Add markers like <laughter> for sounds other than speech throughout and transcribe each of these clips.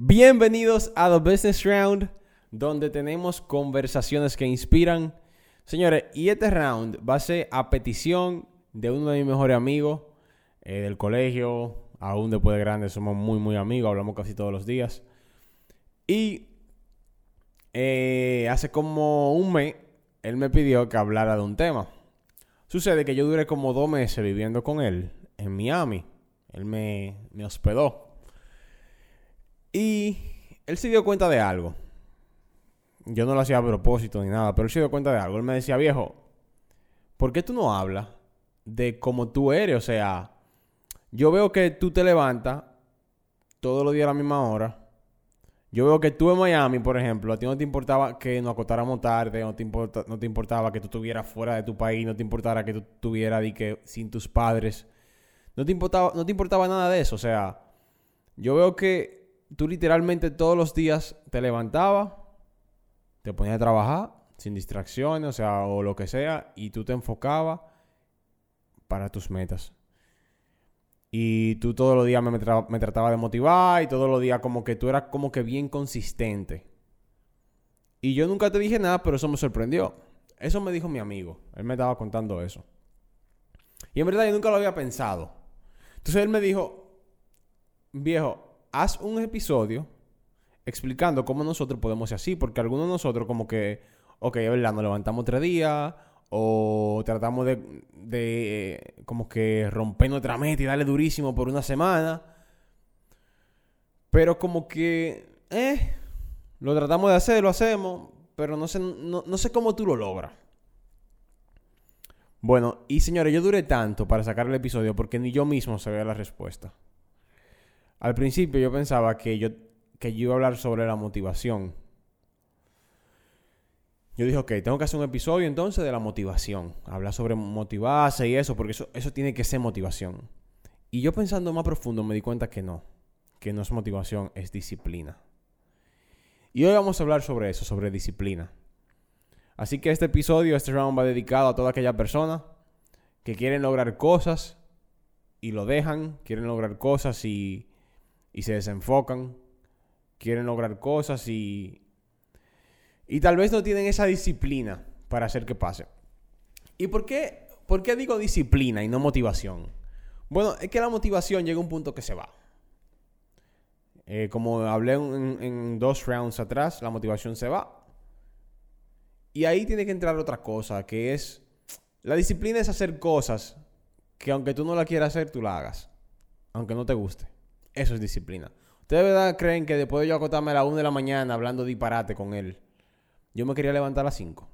Bienvenidos a The Business Round, donde tenemos conversaciones que inspiran. Señores, y este round va a ser a petición de uno de mis mejores amigos eh, del colegio, aún después de grandes somos muy, muy amigos, hablamos casi todos los días. Y eh, hace como un mes, él me pidió que hablara de un tema. Sucede que yo duré como dos meses viviendo con él en Miami. Él me, me hospedó. Y él se dio cuenta de algo. Yo no lo hacía a propósito ni nada, pero él se dio cuenta de algo. Él me decía, viejo, ¿por qué tú no hablas de cómo tú eres? O sea, yo veo que tú te levantas todos los días a la misma hora. Yo veo que tú en Miami, por ejemplo, a ti no te importaba que nos acostáramos tarde, no te, no te importaba que tú estuvieras fuera de tu país, no te importara que tú estuvieras sin tus padres. No te importaba, no te importaba nada de eso. O sea, yo veo que tú literalmente todos los días te levantabas, te ponías a trabajar sin distracciones, o sea, o lo que sea, y tú te enfocabas para tus metas. Y tú todos los días me, me tratabas de motivar y todos los días como que tú eras como que bien consistente. Y yo nunca te dije nada, pero eso me sorprendió. Eso me dijo mi amigo. Él me estaba contando eso. Y en verdad yo nunca lo había pensado. Entonces él me dijo, viejo, haz un episodio explicando cómo nosotros podemos ser así, porque algunos de nosotros como que, ok, ¿verdad? Nos levantamos tres días o tratamos de, de como que romper nuestra meta y darle durísimo por una semana, pero como que, eh, lo tratamos de hacer, lo hacemos, pero no sé, no, no sé cómo tú lo logras. Bueno, y señores, yo duré tanto para sacar el episodio porque ni yo mismo sabía la respuesta. Al principio yo pensaba que yo, que iba a hablar sobre la motivación. Yo dije, ok, tengo que hacer un episodio entonces de la motivación. Hablar sobre motivarse y eso, porque eso, eso tiene que ser motivación. Y yo pensando más profundo me di cuenta que no, que no es motivación, es disciplina. Y hoy vamos a hablar sobre eso, sobre disciplina. Así que este episodio, este round va dedicado a toda aquella persona que quieren lograr cosas y lo dejan, quieren lograr cosas y y se desenfocan, quieren lograr cosas y, y tal vez no tienen esa disciplina para hacer que pase. ¿Y por qué, por qué digo disciplina y no motivación? Bueno, es que la motivación llega a un punto que se va. Eh, como hablé en, en, dos rounds atrás, la motivación se va. Y ahí tiene que entrar otra cosa, que es... La disciplina es hacer cosas que aunque tú no la quieras hacer, tú la hagas. Aunque no te guste. Eso es disciplina. ¿Ustedes de verdad creen que después de yo acostarme a las 1 de la mañana hablando disparate con él, yo me quería levantar a las 5?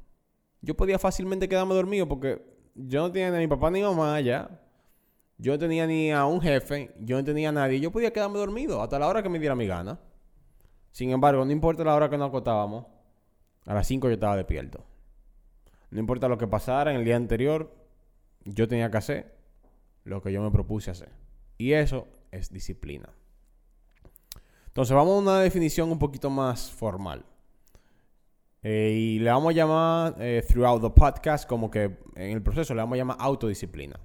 Yo podía fácilmente quedarme dormido porque yo no tenía ni a mi papá ni a mi mamá allá. Yo no tenía ni a un jefe, yo no tenía a nadie. Yo podía quedarme dormido hasta la hora que me diera mi gana. Sin embargo, no importa la hora que nos acostábamos, a las 5 yo estaba despierto. No importa lo que pasara en el día anterior, yo tenía que hacer lo que yo me propuse hacer. Y eso es disciplina. Entonces vamos a una definición un poquito más formal. Eh, y le vamos a llamar eh, throughout the podcast como que en el proceso le vamos a llamar autodisciplina.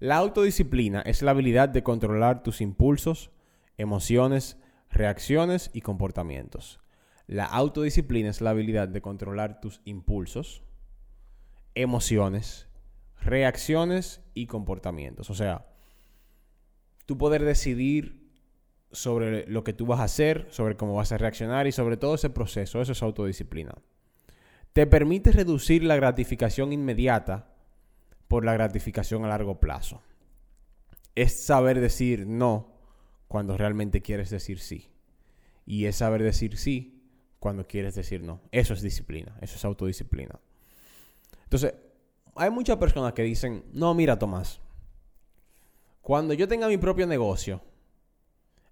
La autodisciplina es la habilidad de controlar tus impulsos, emociones, reacciones y comportamientos. La autodisciplina es la habilidad de controlar tus impulsos, emociones, reacciones y comportamientos. O sea, tú poder decidir sobre lo que tú vas a hacer, sobre cómo vas a reaccionar y sobre todo ese proceso. Eso es autodisciplina. Te permite reducir la gratificación inmediata por la gratificación a largo plazo. Es saber decir no cuando realmente quieres decir sí. Y es saber decir sí cuando quieres decir no. Eso es disciplina, eso es autodisciplina. Entonces, hay muchas personas que dicen, no, mira, Tomás, cuando yo tenga mi propio negocio,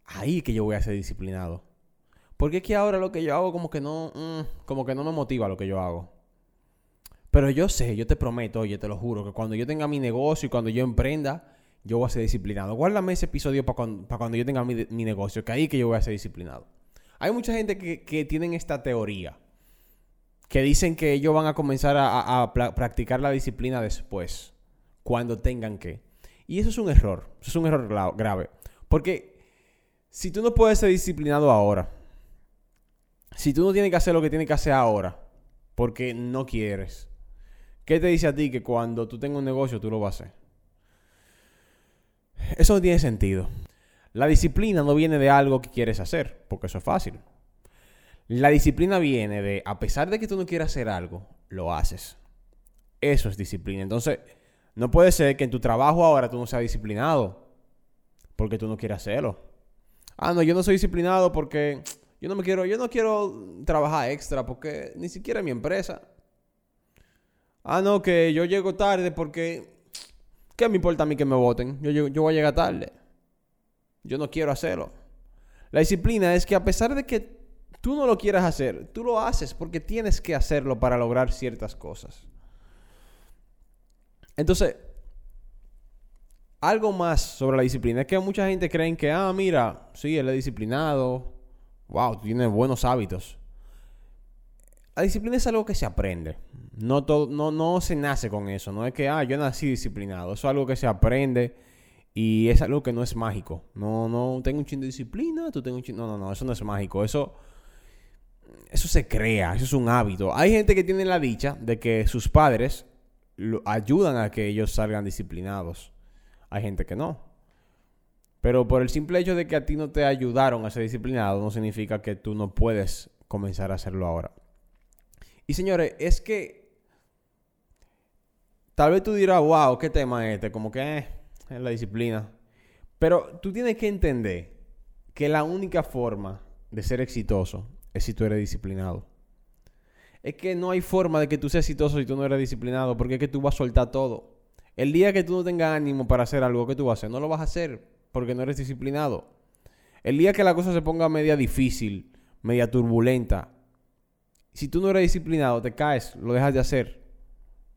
ahí que yo voy a ser disciplinado. Porque es que ahora lo que yo hago como que no, mm, como que no me motiva lo que yo hago. Pero yo sé, yo te prometo, oye, te lo juro, que cuando yo tenga mi negocio y cuando yo emprenda, yo voy a ser disciplinado. Guárdame ese episodio para cuando, yo tenga mi, negocio, que ahí que yo voy a ser disciplinado. Hay mucha gente que, que tienen esta teoría, que dicen que ellos van a comenzar a, a practicar la disciplina después, cuando tengan que. Y eso es un error, eso es un error grave. Porque Si tú no puedes ser disciplinado ahora, si tú no tienes que hacer lo que tienes que hacer ahora, porque no quieres, ¿qué te dice a ti que cuando tú tengas un negocio tú lo vas a hacer? Eso no tiene sentido. La disciplina no viene de algo que quieres hacer, porque eso es fácil. La disciplina viene de, a pesar de que tú no quieras hacer algo, lo haces. Eso es disciplina. Entonces, no puede ser que en tu trabajo ahora tú no seas disciplinado, porque tú no quieres hacerlo. Ah, no, yo no soy disciplinado porque yo no me quiero, yo no quiero trabajar extra porque ni siquiera en mi empresa. Ah, no, que yo llego tarde porque ¿qué me importa a mí que me voten? Yo, yo voy a llegar tarde. Yo no quiero hacerlo. La disciplina es que a pesar de que tú no lo quieras hacer, tú lo haces porque tienes que hacerlo para lograr ciertas cosas. Entonces, algo más sobre la disciplina es que mucha gente cree que, ah, mira, sí, él es disciplinado, wow, tiene buenos hábitos. La disciplina es algo que se aprende. No, todo, no, no se nace con eso. No es que, ah, yo nací disciplinado. Eso es algo que se aprende y es algo que no es mágico. No, no, tengo un chingo de disciplina, tú tengo un chingo... No, no, no, eso no es mágico. Eso, eso se crea, eso es un hábito. Hay gente que tiene la dicha de que sus padres lo ayudan a que ellos salgan disciplinados. Hay gente que no. Pero por el simple hecho de que a ti no te ayudaron a ser disciplinado, no significa que tú no puedes comenzar a hacerlo ahora. Y señores, es que tal vez tú dirás, wow, ¿qué tema es este? Como que eh, es la disciplina. Pero tú tienes que entender que la única forma de ser exitoso es si tú eres disciplinado. Es que no hay forma de que tú seas exitoso si tú no eres disciplinado, porque es que tú vas a soltar todo. El día que tú no tengas ánimo para hacer algo que tú vas a hacer, no lo vas a hacer porque no eres disciplinado. El día que la cosa se ponga media difícil, media turbulenta, si tú no eres disciplinado, te caes, lo dejas de hacer,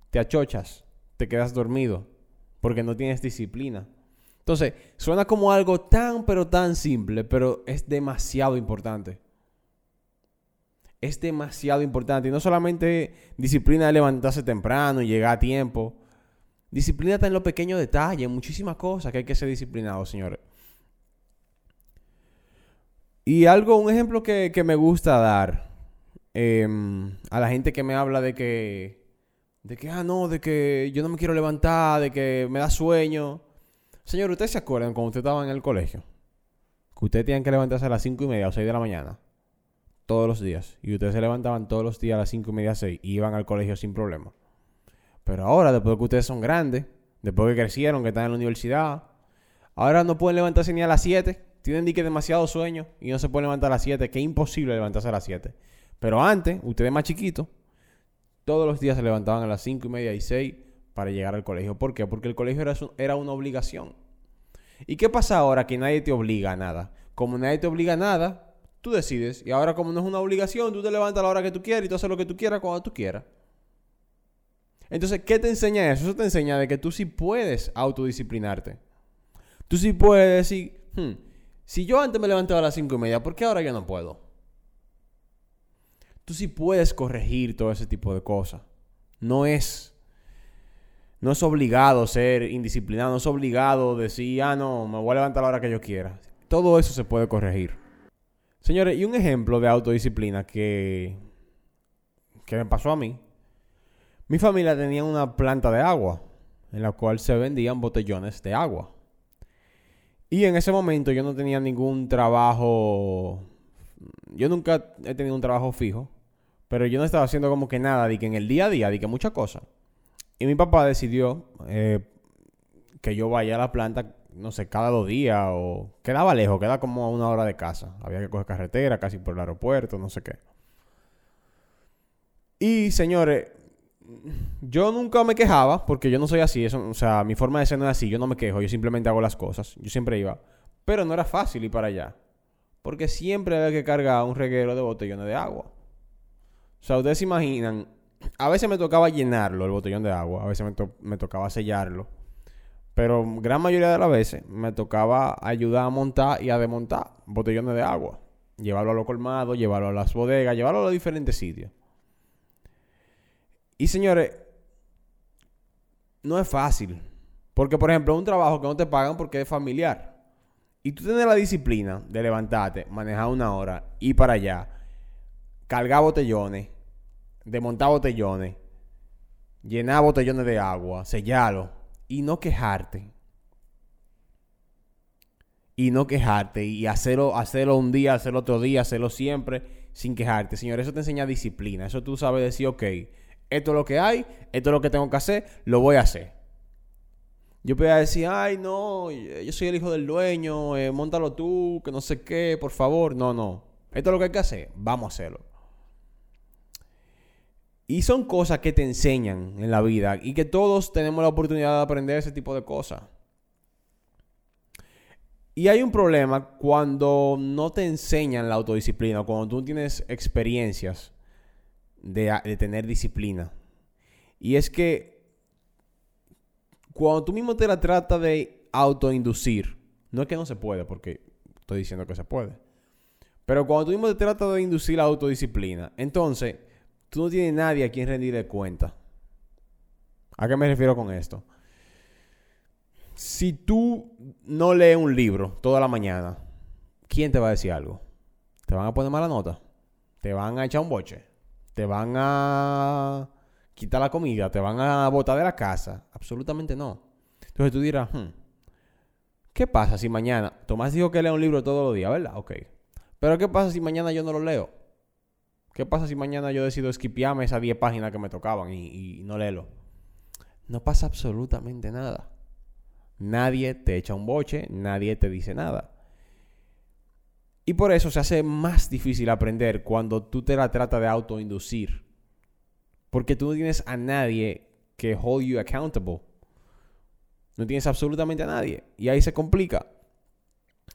te achochas, te quedas dormido porque no tienes disciplina. Entonces, suena como algo tan pero tan simple, pero es demasiado importante. Es demasiado importante. Y no solamente disciplina de levantarse temprano y llegar a tiempo. Disciplina está en los pequeños detalles, muchísimas cosas que hay que ser disciplinado, señores. Y algo, un ejemplo que, me gusta dar em, a la gente que me habla de que, de que, ah, no, de que yo no me quiero levantar, de que me da sueño. Señor, ¿ustedes se acuerdan cuando usted estaba en el colegio? Que ustedes tenían que levantarse a las 5 y media o 6 de la mañana. Todos los días. Y ustedes se levantaban todos los días a las 5 y media, 6 y iban al colegio sin problema. Pero ahora, después de que ustedes son grandes, después de que crecieron, que están en la universidad, ahora no pueden levantarse ni a las 7. Tienen que demasiado sueño y no se pueden levantar a las 7, que es imposible levantarse a las 7. Pero antes, ustedes más chiquitos, todos los días se levantaban a las 5 y media y 6 para llegar al colegio. ¿Por qué? Porque el colegio era, era una obligación. ¿Y qué pasa ahora que nadie te obliga a nada? Como nadie te obliga a nada, tú decides. Y ahora como no es una obligación, tú te levantas a la hora que tú quieras y tú haces lo que tú quieras cuando tú quieras. Entonces, ¿qué te enseña eso? Eso te enseña de que tú sí puedes autodisciplinarte. Tú sí puedes decir, hmm, si yo antes me levantaba a las cinco y media, ¿por qué ahora ya no puedo? Tú sí puedes corregir todo ese tipo de cosas. No es, no es obligado ser indisciplinado, no es obligado decir, ah, no, me voy a levantar a la hora que yo quiera. Todo eso se puede corregir. Señores, y un ejemplo de autodisciplina que, que me pasó a mí mi familia tenía una planta de agua en la cual se vendían botellones de agua. Y en ese momento yo no tenía ningún trabajo. Yo nunca he tenido un trabajo fijo. Pero yo no estaba haciendo como que nada, de que en el día a día, de que muchas cosas. Y mi papá decidió eh, que yo vaya a la planta, no sé, cada dos días o... Quedaba lejos, quedaba como a una hora de casa. Había que coger carretera, casi por el aeropuerto, no sé qué. Y señores, yo nunca me quejaba, porque yo no soy así. Eso, o sea, mi forma de ser no es así. Yo no me quejo, yo simplemente hago las cosas. Yo siempre iba. Pero no era fácil ir para allá. Porque siempre había que cargar un reguero de botellones de agua. O sea, ustedes se imaginan. A veces me tocaba llenarlo, el botellón de agua. A veces me, me tocaba sellarlo. Pero gran mayoría de las veces me tocaba ayudar a montar y a desmontar botellones de agua. Llevarlo a los colmados, llevarlo a las bodegas, llevarlo a diferentes sitios. Y señores, no es fácil. Porque, por ejemplo, un trabajo que no te pagan porque es familiar. y tú tienes la disciplina de levantarte, manejar una hora, ir para allá, cargar botellones, desmontar botellones, llenar botellones de agua, sellarlo y no quejarte. Y no quejarte y hacerlo, hacerlo un día, hacerlo otro día, hacerlo siempre sin quejarte. Señor, eso te enseña disciplina. Eso tú sabes decir, ok, esto es lo que hay, esto es lo que tengo que hacer, lo voy a hacer. Yo podía decir, ay, no, yo soy el hijo del dueño, eh, montalo tú, que no sé qué, por favor. No, no. Esto es lo que hay que hacer, vamos a hacerlo. Y son cosas que te enseñan en la vida y que todos tenemos la oportunidad de aprender ese tipo de cosas. Y hay un problema cuando no te enseñan la autodisciplina, cuando tú tienes experiencias de, tener disciplina. Y es que cuando tú mismo te la tratas de autoinducir, no es que no se puede, porque estoy diciendo que se puede. Pero cuando tú mismo te tratas de inducir la autodisciplina, entonces tú no tienes nadie a quien rendirle cuenta. ¿A qué me refiero con esto? Si tú no lees un libro toda la mañana, ¿quién te va a decir algo? ¿Te van a poner mala nota? ¿Te van a echar un boche? ¿Te van a quitar la comida? ¿Te van a botar de la casa? Absolutamente no. Entonces tú dirás, hmm, ¿qué pasa si mañana... Tomás dijo que lee un libro todos los días, ¿verdad? Ok. Pero ¿qué pasa si mañana yo no lo leo? ¿Qué pasa si mañana yo decido esquipiarme esas 10 páginas que me tocaban y, no leerlo? No pasa absolutamente nada. Nadie te echa un boche, nadie te dice nada. Y por eso se hace más difícil aprender cuando tú te la tratas de autoinducir. Porque tú no tienes a nadie que hold you accountable. No tienes absolutamente a nadie. Y ahí se complica.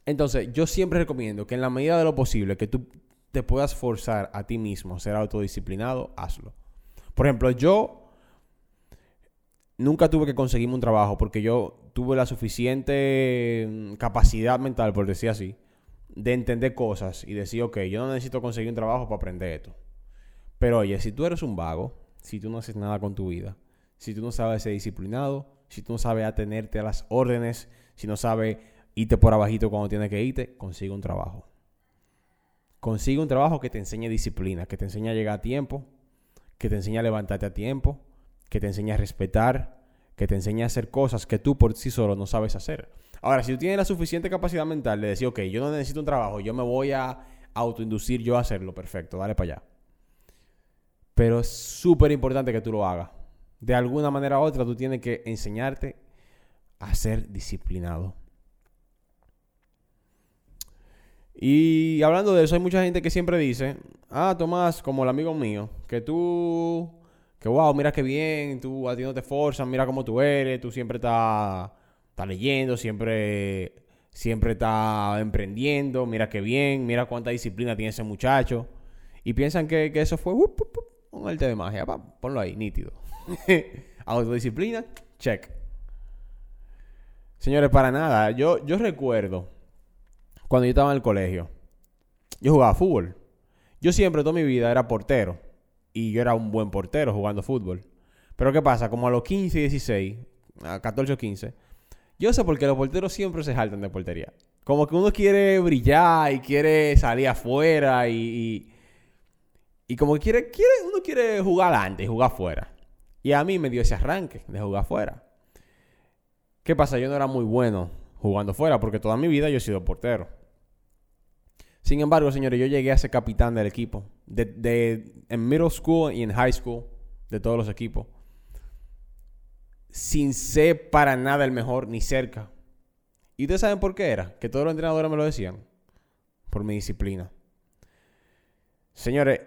Entonces, yo siempre recomiendo que en la medida de lo posible que tú te puedas forzar a ti mismo a ser autodisciplinado, hazlo. Por ejemplo, yo nunca tuve que conseguirme un trabajo porque yo tuve la suficiente mm, capacidad mental, por decir así, de entender cosas y decir, ok, yo no necesito conseguir un trabajo para aprender esto. Pero oye, si tú eres un vago, si tú no haces nada con tu vida, si tú no sabes ser disciplinado, si tú no sabes atenerte a las órdenes, si no sabes irte por abajito cuando tienes que irte, consigue un trabajo. Consigue un trabajo que te enseñe disciplina, que te enseñe a llegar a tiempo, que te enseñe a levantarte a tiempo, que te enseñe a respetar, que te enseñe a hacer cosas que tú por sí solo no sabes hacer. Ahora, si tú tienes la suficiente capacidad mental de decir, ok, yo no necesito un trabajo, yo me voy a autoinducir yo a hacerlo, perfecto, dale para allá. Pero es súper importante que tú lo hagas. De alguna manera u otra, tú tienes que enseñarte a ser disciplinado. Y hablando de eso, hay mucha gente que siempre dice, ah, Tomás, como el amigo mío, que tú, que wow, mira qué bien, tú a ti no te forzan, mira cómo tú eres, tú siempre estás está leyendo, siempre, siempre está emprendiendo, mira qué bien, mira cuánta disciplina tiene ese muchacho. Y piensan que, eso fue un arte de magia, ponlo ahí, nítido. <laughs> Autodisciplina, check. Señores, para nada, yo, yo recuerdo cuando yo estaba en el colegio, yo jugaba fútbol. Yo siempre, toda mi vida, era portero. Y yo era un buen portero jugando fútbol. Pero ¿qué pasa? Como a los 15, 16, a 14 o 15, yo sé por qué los porteros siempre se saltan de portería. Como que uno quiere brillar y quiere salir afuera y, y, como que quiere, quiere, uno quiere jugar adelante y jugar afuera. Y a mí me dio ese arranque de jugar afuera. ¿Qué pasa? Yo no era muy bueno jugando fuera porque toda mi vida yo he sido portero. Sin embargo, señores, yo llegué a ser capitán del equipo. De, en middle school y en high school, de todos los equipos. Sin ser para nada el mejor, ni cerca. ¿Y ustedes saben por qué era? Que todos los entrenadores me lo decían. Por mi disciplina. Señores,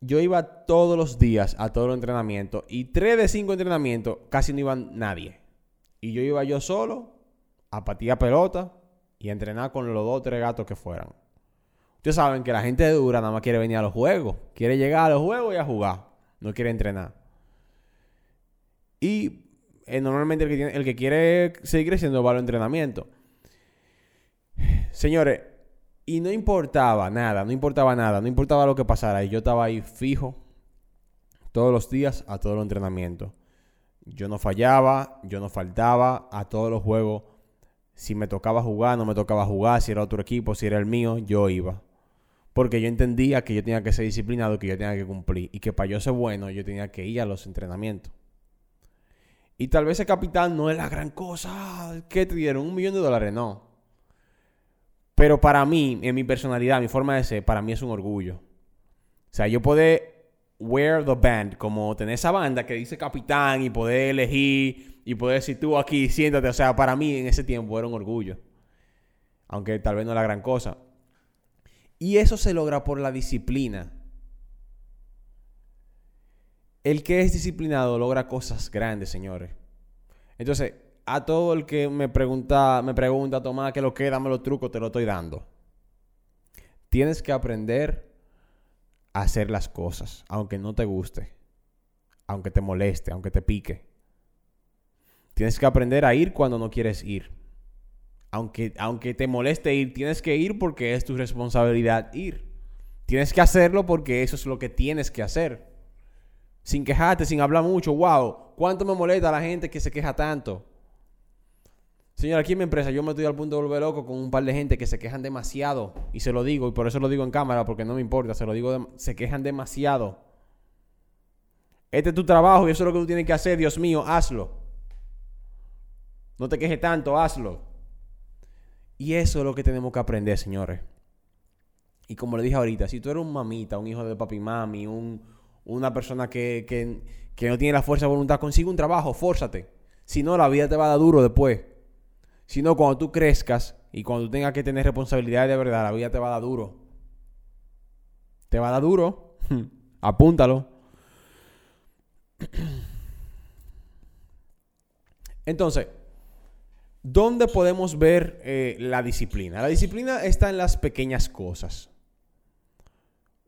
yo iba todos los días a todos los entrenamientos. Y tres de cinco entrenamientos casi no iban nadie. Y yo iba yo solo a patear pelota y a entrenar con los dos o tres gatos que fueran. Saben que la gente de dura nada más quiere venir a los juegos. Quiere llegar a los juegos y a jugar. No quiere entrenar. Y eh, normalmente el que, el que quiere seguir creciendo va al entrenamiento. Señores, y no importaba nada, no importaba nada, no importaba lo que pasara. Y yo estaba ahí fijo todos los días a todos los entrenamientos. Yo no fallaba, yo no faltaba a todos los juegos Si me tocaba jugar, no me tocaba jugar, si era otro equipo, si era el mío, yo iba. Porque yo entendía que yo tenía que ser disciplinado, que yo tenía que cumplir. Y que para yo ser bueno, yo tenía que ir a los entrenamientos. Y tal vez el capitán no es la gran cosa. ¿Qué te dieron? Un millón de dólares, no. Pero para mí, en mi personalidad, mi forma de ser, para mí es un orgullo. O sea, yo poder wear the band, como tener esa banda que dice capitán y poder elegir y poder decir tú aquí, siéntate. O sea, para mí en ese tiempo era un orgullo. Aunque tal vez no es la gran cosa. Y eso se logra por la disciplina. El que es disciplinado logra cosas grandes, señores. Entonces, a todo el que me pregunta, me pregunta, Tomás, que lo que, dame los trucos, te lo estoy dando. Tienes que aprender a hacer las cosas, aunque no te guste, aunque te moleste, aunque te pique. Tienes que aprender a ir cuando no quieres ir. Aunque, aunque te moleste ir, tienes que ir porque es tu responsabilidad ir. Tienes que hacerlo porque eso es lo que tienes que hacer. Sin quejarte, sin hablar mucho. Wow, ¿cuánto me molesta la gente que se queja tanto? Señor, aquí en mi empresa yo me estoy al punto de volver loco con un par de gente que se quejan demasiado. Y se lo digo, y por eso lo digo en cámara, porque no me importa, se lo digo, se quejan demasiado. Este es tu trabajo y eso es lo que tú tienes que hacer, Dios mío, hazlo. No te quejes tanto, hazlo. Y eso es lo que tenemos que aprender, señores. Y como le dije ahorita, si tú eres un mamita, un hijo de papi mami, un, una persona que, que, que no tiene la fuerza de voluntad, consigue un trabajo, fórzate. Si no, la vida te va a dar duro después sino cuando tú crezcas y cuando tú tengas que tener responsabilidades de verdad, la vida te va a dar duro. Te va a dar duro. <laughs> Apúntalo. <clears throat> Entonces, ¿dónde podemos ver eh, la disciplina? La disciplina está en las pequeñas cosas.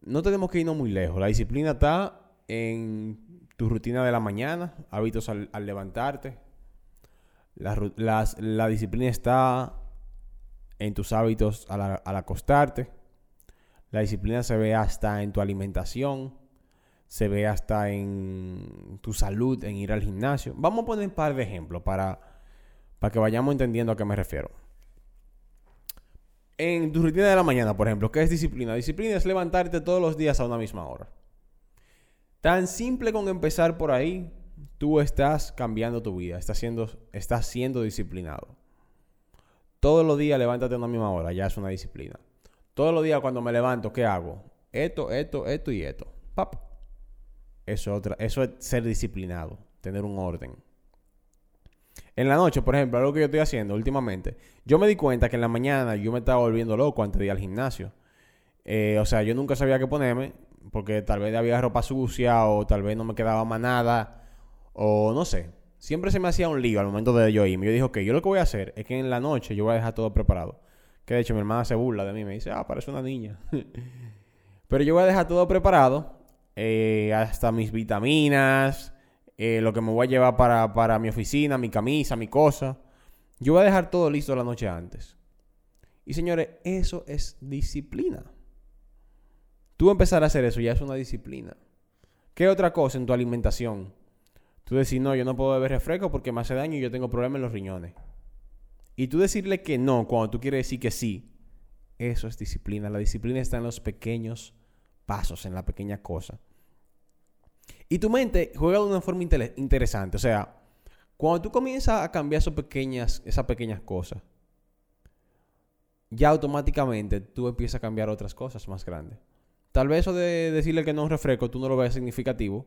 No tenemos que irnos muy lejos. La disciplina está en tu rutina de la mañana, hábitos al levantarte, la, disciplina está en tus hábitos al, acostarte. La disciplina se ve hasta en tu alimentación. Se ve hasta en tu salud, en ir al gimnasio. Vamos a poner un par de ejemplos para, para que vayamos entendiendo a qué me refiero. En tu rutina de la mañana, por ejemplo, ¿qué es disciplina? Disciplina es levantarte todos los días a una misma hora. Tan simple con empezar por ahí tú estás cambiando tu vida, estás siendo, disciplinado. Todos los días levántate a una misma hora, ya es una disciplina. Todos los días cuando me levanto, ¿qué hago? Esto, esto, esto y esto. Pap. Eso, otra, eso es ser disciplinado, tener un orden. En la noche, por ejemplo, algo que yo estoy haciendo últimamente, yo me di cuenta que en la mañana yo me estaba volviendo loco antes de ir al gimnasio. Eh, o sea, yo nunca sabía qué ponerme, porque tal vez había ropa sucia o tal vez no me quedaba más nada. O no sé. Siempre se me hacía un lío al momento de yo irme. Yo dije, ok, yo lo que voy a hacer es que en la noche yo voy a dejar todo preparado. Que de hecho mi hermana se burla de mí. Me dice, ah, parece una niña. <laughs> Pero yo voy a dejar todo preparado. Eh, hasta mis vitaminas. Eh, lo que me voy a llevar para, para mi oficina, mi camisa, mi cosa. Yo voy a dejar todo listo la noche antes. Y señores, eso es disciplina. Tú empezar a hacer eso ya es una disciplina. ¿Qué otra cosa en tu alimentación? Tú decir, no, yo no puedo beber refresco porque me hace daño y yo tengo problemas en los riñones. Y tú decirle que no cuando tú quieres decir que sí, eso es disciplina. La disciplina está en los pequeños pasos, en la pequeña cosa. Y tu mente juega de una forma interesante. O sea, cuando tú comienzas a cambiar esas pequeñas, esas pequeñas cosas, ya automáticamente tú empiezas a cambiar otras cosas más grandes. Tal vez eso de decirle que no es un refresco tú no lo veas significativo,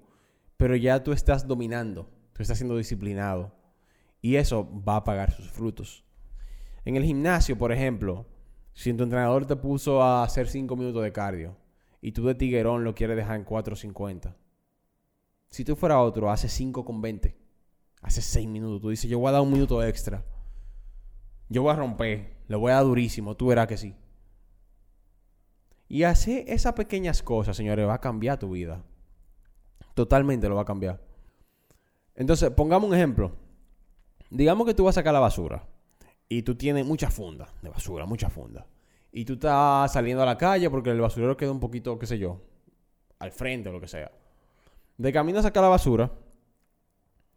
pero ya tú estás dominando, tú estás siendo disciplinado y eso va a pagar sus frutos. En el gimnasio, por ejemplo, si tu entrenador te puso a hacer 5 minutos de cardio y tú de tiguerón lo quieres dejar en 4.50, si tú fuera otro, hace 5 con 20, hace 6 minutos, tú dices, yo voy a dar un minuto extra, yo voy a romper, le voy a dar durísimo, tú verás que sí. Y hacer esas pequeñas cosas, señores, va a cambiar tu vida. Totalmente lo va a cambiar. Entonces, pongamos un ejemplo. Digamos que tú vas a sacar la basura y tú tienes mucha funda de basura, mucha funda. Y tú estás saliendo a la calle porque el basurero queda un poquito, qué sé yo, al frente o lo que sea. De camino a sacar la basura,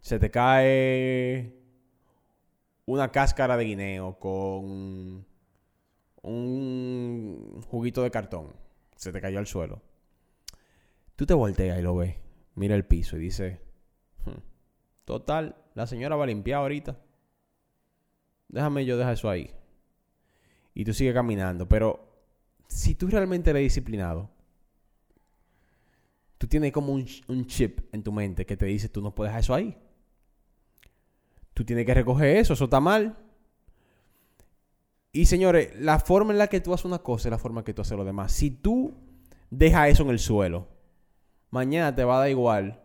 se te cae una cáscara de guineo con un juguito de cartón. Se te cayó al suelo. Tú te volteas y lo ves. Mira el piso y dice, hmm, total, la señora va a limpiar ahorita. Déjame yo dejar eso ahí. Y tú sigues caminando. Pero si tú realmente eres disciplinado, tú tienes como un, chip en tu mente que te dice, tú no puedes dejar eso ahí. Tú tienes que recoger eso, eso está mal. Y señores, la forma en la que tú haces una cosa es la forma en que tú haces lo demás. Si tú dejas eso en el suelo, mañana te va a dar igual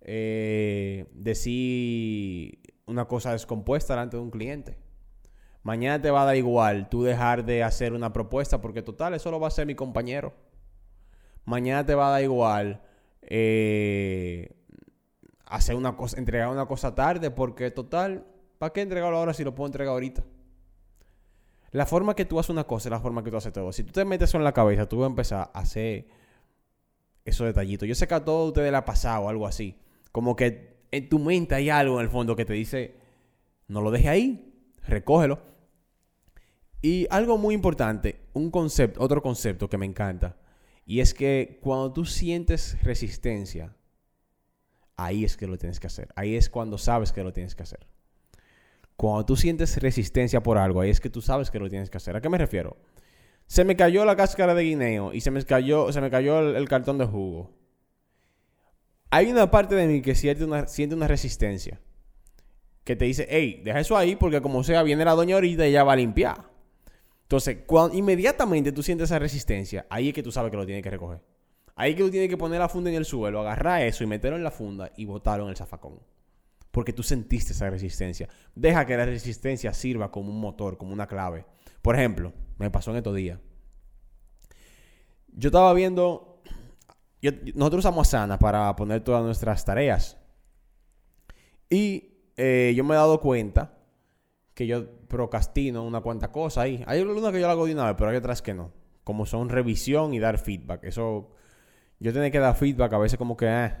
eh, decir una cosa descompuesta delante de un cliente. Mañana te va a dar igual tú dejar de hacer una propuesta porque total, eso lo va a hacer mi compañero. Mañana te va a dar igual eh, hacer una cosa, entregar una cosa tarde porque total, ¿para qué entregarlo ahora si lo puedo entregar ahorita? La forma que tú haces una cosa es la forma que tú haces todo. Si tú te metes eso en la cabeza, tú vas a empezar a hacer esos detallitos. Yo sé que a todos ustedes le ha pasado algo así. Como que en tu mente hay algo en el fondo que te dice, no lo dejes ahí, recógelo. Y algo muy importante, un concepto, otro concepto que me encanta, y es que cuando tú sientes resistencia, ahí es que lo tienes que hacer. Ahí es cuando sabes que lo tienes que hacer. Cuando tú sientes resistencia por algo, ahí es que tú sabes que lo tienes que hacer. ¿A qué me refiero? Se me cayó la cáscara de guineo y se me cayó, se me cayó el, cartón de jugo. Hay una parte de mí que siente una, resistencia. Que te dice, hey, deja eso ahí porque como sea, viene la doña ahorita y ella va a limpiar. Entonces, cuando inmediatamente tú sientes esa resistencia, ahí es que tú sabes que lo tienes que recoger. Ahí es que tú tienes que poner la funda en el suelo, agarrar eso y meterlo en la funda y botarlo en el zafacón porque tú sentiste esa resistencia. Deja que la resistencia sirva como un motor, como una clave. Por ejemplo, me pasó en estos días. Yo estaba viendo, nosotros usamos Asana para poner todas nuestras tareas. Y eh, yo me he dado cuenta que yo procrastino una cuanta cosa ahí. Hay algunas que yo hago de una vez, pero hay otras que no. Como son revisión y dar feedback. Eso, yo tengo que dar feedback a veces como que, eh,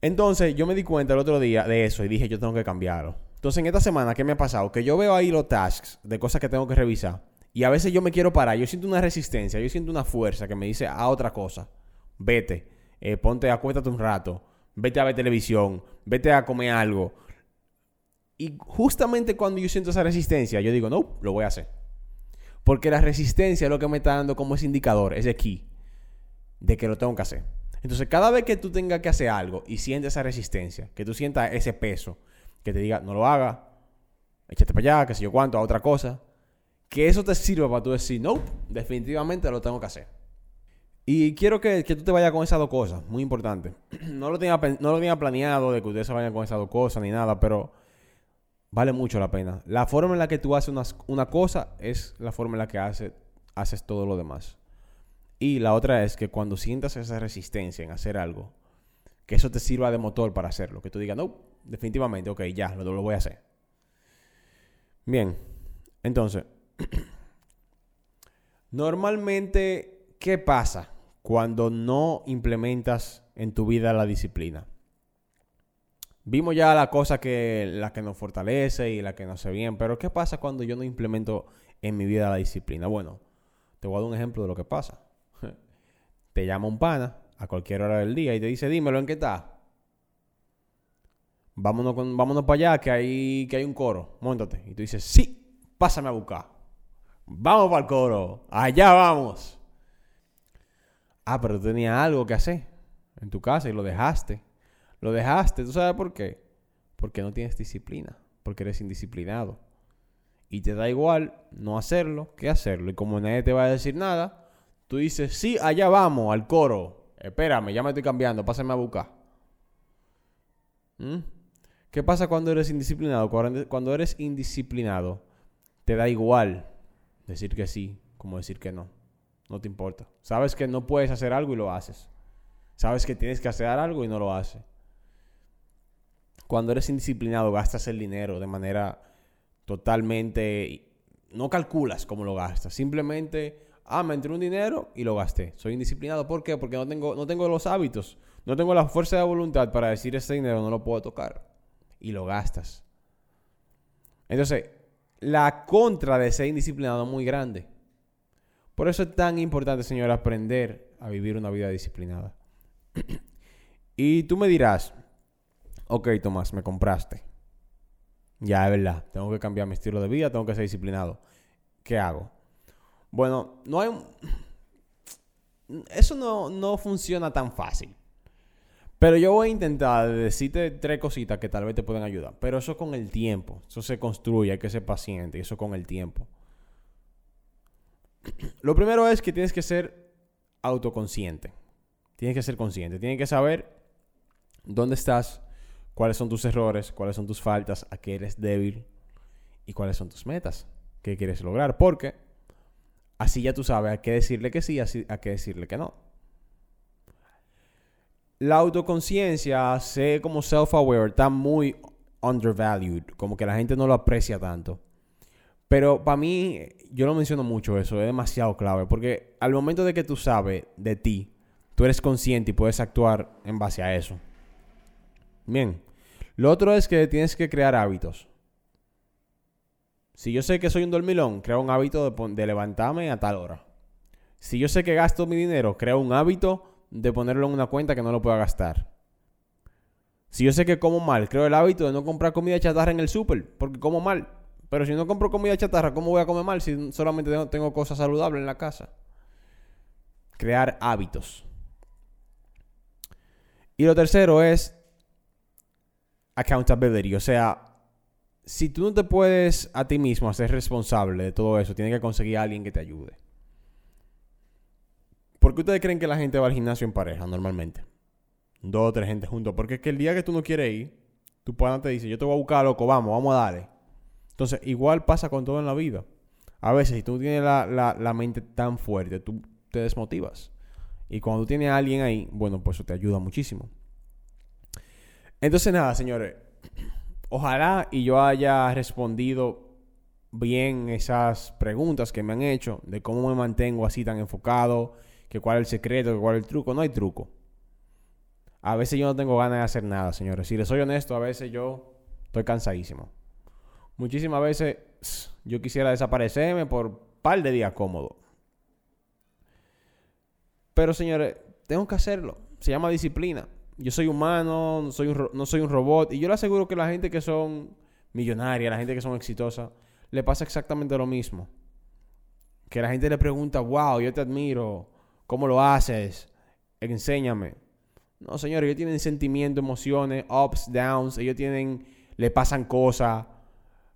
entonces, yo me di cuenta el otro día de eso y dije, yo tengo que cambiarlo. Entonces, en esta semana, ¿qué me ha pasado? Que yo veo ahí los tasks de cosas que tengo que revisar. Y a veces yo me quiero parar. Yo siento una resistencia, yo siento una fuerza que me dice a otra cosa. Vete, eh, ponte, acuéstate un rato. Vete a ver televisión. Vete a comer algo. Y justamente cuando yo siento esa resistencia, yo digo, no, lo voy a hacer. Porque la resistencia es lo que me está dando como ese indicador, ese key, de que lo tengo que hacer. Entonces, cada vez que tú tengas que hacer algo y sientes esa resistencia, que tú sientas ese peso, que te diga, no lo haga, échate para allá, que sé yo cuánto, a otra cosa, que eso te sirva para tú decir, no, definitivamente lo tengo que hacer. Y quiero que, tú te vayas con esas dos cosas, muy importante. <clears throat> No lo, tenía, no lo planeado de que ustedes se vayan con esas dos cosas ni nada, pero vale mucho la pena. La forma en la que tú haces una, una cosa es la forma en la que hace, haces todo lo demás. Y la otra es que cuando sientas esa resistencia en hacer algo, que eso te sirva de motor para hacerlo. Que tú digas, no, definitivamente, ok, ya, lo, lo voy a hacer. Bien, entonces, <clears throat> normalmente, ¿qué pasa cuando no implementas en tu vida la disciplina? Vimos ya la cosa que la que nos fortalece y la que nos hace bien, pero ¿qué pasa cuando yo no implemento en mi vida la disciplina? Bueno, te voy a dar un ejemplo de lo que pasa <laughs> te llama un pana a cualquier hora del día y te dice, dímelo en qué está. Vámonos, vámonos para allá, que hay, que hay un coro. Móntate. Y tú dices, sí, pásame a buscar. Vamos para el coro. Allá vamos. Ah, pero tú tenías algo que hacer en tu casa y lo dejaste. Lo dejaste. ¿Tú sabes por qué? Porque no tienes disciplina. Porque eres indisciplinado. Y te da igual no hacerlo que hacerlo. Y como nadie te va a decir nada, Tú dices, sí, allá vamos, al coro. Espérame, ya me estoy cambiando, pásame a buscar. ¿Mm? ¿Qué pasa cuando eres indisciplinado? Cuando eres indisciplinado, te da igual decir que sí como decir que no. No te importa. Sabes que no puedes hacer algo y lo haces. Sabes que tienes que hacer algo y no lo haces. Cuando eres indisciplinado, gastas el dinero de manera totalmente... No calculas cómo lo gastas. Simplemente Ah, me entró un dinero y lo gasté. Soy indisciplinado. ¿Por qué? Porque no tengo, no tengo los hábitos. No tengo la fuerza de voluntad para decir ese dinero no lo puedo tocar. Y lo gastas. Entonces, la contra de ser indisciplinado es muy grande. Por eso es tan importante, señor, aprender a vivir una vida disciplinada. <clears throat> y tú me dirás, ok, Tomás, me compraste. Ya, es verdad, tengo que cambiar mi estilo de vida, tengo que ser disciplinado. ¿Qué hago? Bueno, no hay... <tsk> Eso no, no funciona tan fácil. Pero yo voy a intentar decirte tres cositas que tal vez te pueden ayudar. Pero eso con el tiempo. Eso se construye, hay que ser paciente. Y eso con el tiempo. <clears throat> Lo primero es que tienes que ser autoconsciente. Tienes que ser consciente. Tienes que saber dónde estás, cuáles son tus errores, cuáles son tus faltas, a qué eres débil y cuáles son tus metas, qué quieres lograr. Porque así ya tú sabes a qué decirle que sí, así, a qué decirle que no la autoconciencia, sé como self-aware, está muy undervalued, como que la gente no lo aprecia tanto. Pero para mí, yo lo menciono mucho eso, es demasiado clave, porque al momento de que tú sabes de ti, tú eres consciente y puedes actuar en base a eso. Bien, lo otro es que tienes que crear hábitos. Si yo sé que soy un dormilón, creo un hábito de, levantarme a tal hora. Si yo sé que gasto mi dinero, creo un hábito de ponerlo en una cuenta que no lo pueda gastar. Si yo sé que como mal, creo el hábito de no comprar comida chatarra en el súper, porque como mal. Pero si no compro comida chatarra, ¿cómo voy a comer mal si solamente tengo cosas saludables en la casa? Crear hábitos. Y lo tercero es accountability. O sea, si tú no te puedes a ti mismo hacer responsable de todo eso, tienes que conseguir a alguien que te ayude. ¿Por qué ustedes creen que la gente va al gimnasio en pareja normalmente? Dos o tres gente juntos. Porque es que el día que tú no quieres ir, tu pana te dice, yo te voy a buscar, loco, vamos, vamos a darle. Entonces, igual pasa con todo en la vida. A veces, si tú tienes la, mente tan fuerte, tú te desmotivas. Y cuando tú tienes a alguien ahí, bueno, pues eso te ayuda muchísimo. Entonces, nada, señores. Ojalá y yo haya respondido bien esas preguntas que me han hecho de cómo me mantengo así tan enfocado que cuál es el secreto, que cuál es el truco. No hay truco. A veces yo no tengo ganas de hacer nada, señores. Si les soy honesto, a veces yo estoy cansadísimo. Muchísimas veces <sniffs> yo quisiera desaparecerme por un par de días cómodo. Pero, señores, tengo que hacerlo. Se llama disciplina. Yo soy humano, no soy un, no soy un robot. Y yo le aseguro que la gente que son millonarias, la gente que son exitosas, le pasa exactamente lo mismo. Que la gente le pregunta, wow, yo te admiro ¿Cómo lo haces? Enséñame. No, señores, ellos tienen sentimientos, emociones, ups, downs. Ellos tienen, le pasan cosas.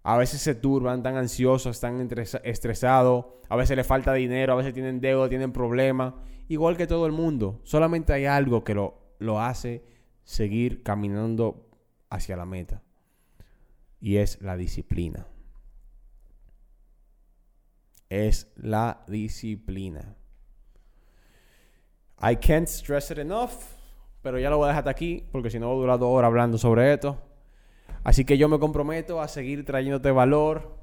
A veces se turban, están ansiosos, están estresados. A veces les falta dinero, a veces tienen deuda, tienen problemas. Igual que todo el mundo. Solamente hay algo que lo, lo hace seguir caminando hacia la meta. Y es la disciplina. Es la disciplina. I can't stress it enough. Pero ya lo voy a dejar hasta aquí, porque si no voy a durar dos horas hablando sobre esto. Así que yo me comprometo a seguir trayéndote valor,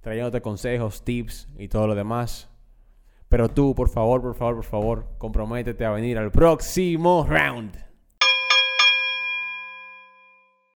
trayéndote consejos, tips y todo lo demás. Pero tú, por favor, por favor, por favor, comprométete a venir al próximo round.